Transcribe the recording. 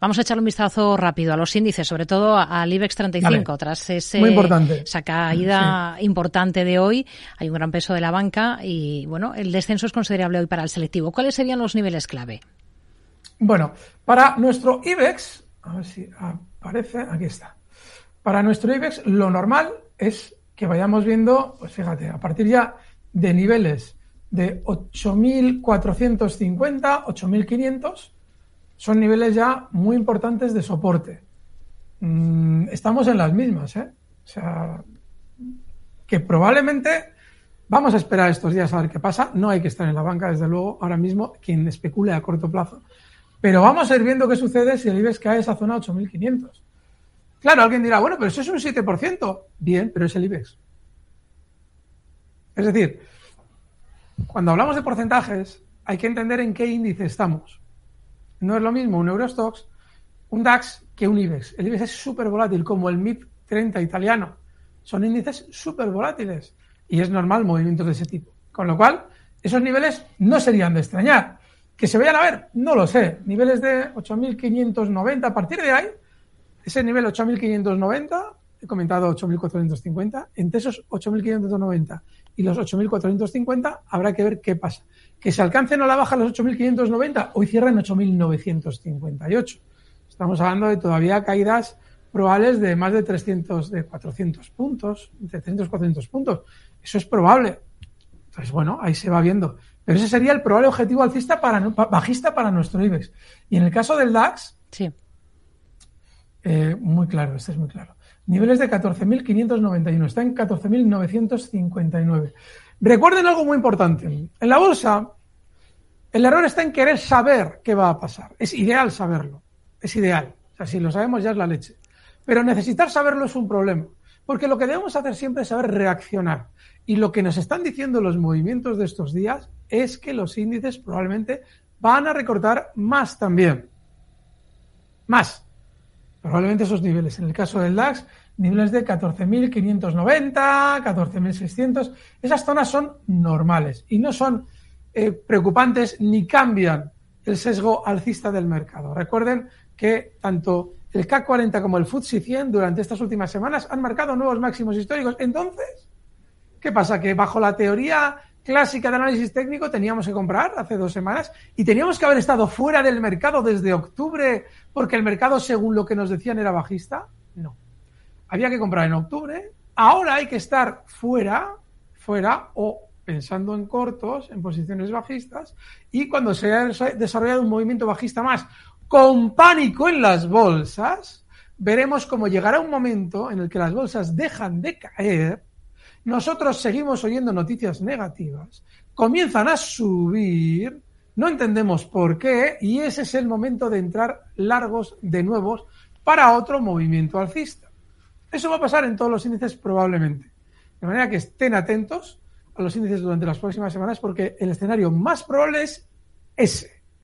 Vamos a echarle un vistazo rápido a los índices, sobre todo al IBEX 35, tras ese, esa caída importante de hoy. Hay un gran peso de la banca y, bueno, el descenso es considerable hoy para el selectivo. ¿Cuáles serían los niveles clave? Bueno, para nuestro IBEX, a ver si aparece, aquí está. Para nuestro IBEX, lo normal es que vayamos viendo, pues fíjate, a partir ya de niveles de 8.450, 8.500, son niveles ya muy importantes de soporte. Mm, estamos en las mismas, ¿eh? O sea, que probablemente vamos a esperar estos días a ver qué pasa. No hay que estar en la banca, desde luego, ahora mismo, quien especule a corto plazo. Pero vamos a ir viendo qué sucede si el IBEX cae esa zona 8.500. Claro, alguien dirá, bueno, pero eso es un 7%. Bien, pero es el IBEX. Es decir, cuando hablamos de porcentajes, hay que entender en qué índice estamos. No es lo mismo un Eurostox, un DAX que un IBEX. El IBEX es súper volátil, como el MIP 30 italiano. Son índices súper volátiles y es normal movimientos de ese tipo. Con lo cual, esos niveles no serían de extrañar. ¿Que se vayan a ver? No lo sé. Niveles de 8.590 a partir de ahí, ese nivel 8.590, he comentado 8.450, entre esos 8.590 y los 8.450 habrá que ver qué pasa que se alcancen a la baja los 8.590, hoy cierran 8.958. Estamos hablando de todavía caídas probables de más de 300, de 400 puntos, entre 300 y 400 puntos. Eso es probable. Entonces, bueno, ahí se va viendo. Pero ese sería el probable objetivo alcista para, bajista para nuestro IBEX. Y en el caso del DAX, sí. Eh, muy claro, este es muy claro. Niveles de 14.591, está en 14.959. Recuerden algo muy importante. En la bolsa, el error está en querer saber qué va a pasar. Es ideal saberlo. Es ideal. O sea, si lo sabemos ya es la leche. Pero necesitar saberlo es un problema. Porque lo que debemos hacer siempre es saber reaccionar. Y lo que nos están diciendo los movimientos de estos días es que los índices probablemente van a recortar más también. Más. Probablemente esos niveles. En el caso del DAX, niveles de 14.590, 14.600. Esas zonas son normales y no son eh, preocupantes ni cambian el sesgo alcista del mercado. Recuerden que tanto el CAC 40 como el FTSE 100 durante estas últimas semanas han marcado nuevos máximos históricos. Entonces, ¿qué pasa? Que bajo la teoría clásica de análisis técnico teníamos que comprar hace dos semanas y teníamos que haber estado fuera del mercado desde octubre porque el mercado, según lo que nos decían, era bajista. No había que comprar en octubre, ahora hay que estar fuera, fuera o pensando en cortos, en posiciones bajistas, y cuando se ha desarrollado un movimiento bajista más con pánico en las bolsas, veremos cómo llegará un momento en el que las bolsas dejan de caer, nosotros seguimos oyendo noticias negativas, comienzan a subir, no entendemos por qué, y ese es el momento de entrar largos de nuevos para otro movimiento alcista. Eso va a pasar en todos los índices probablemente. De manera que estén atentos a los índices durante las próximas semanas porque el escenario más probable es ese.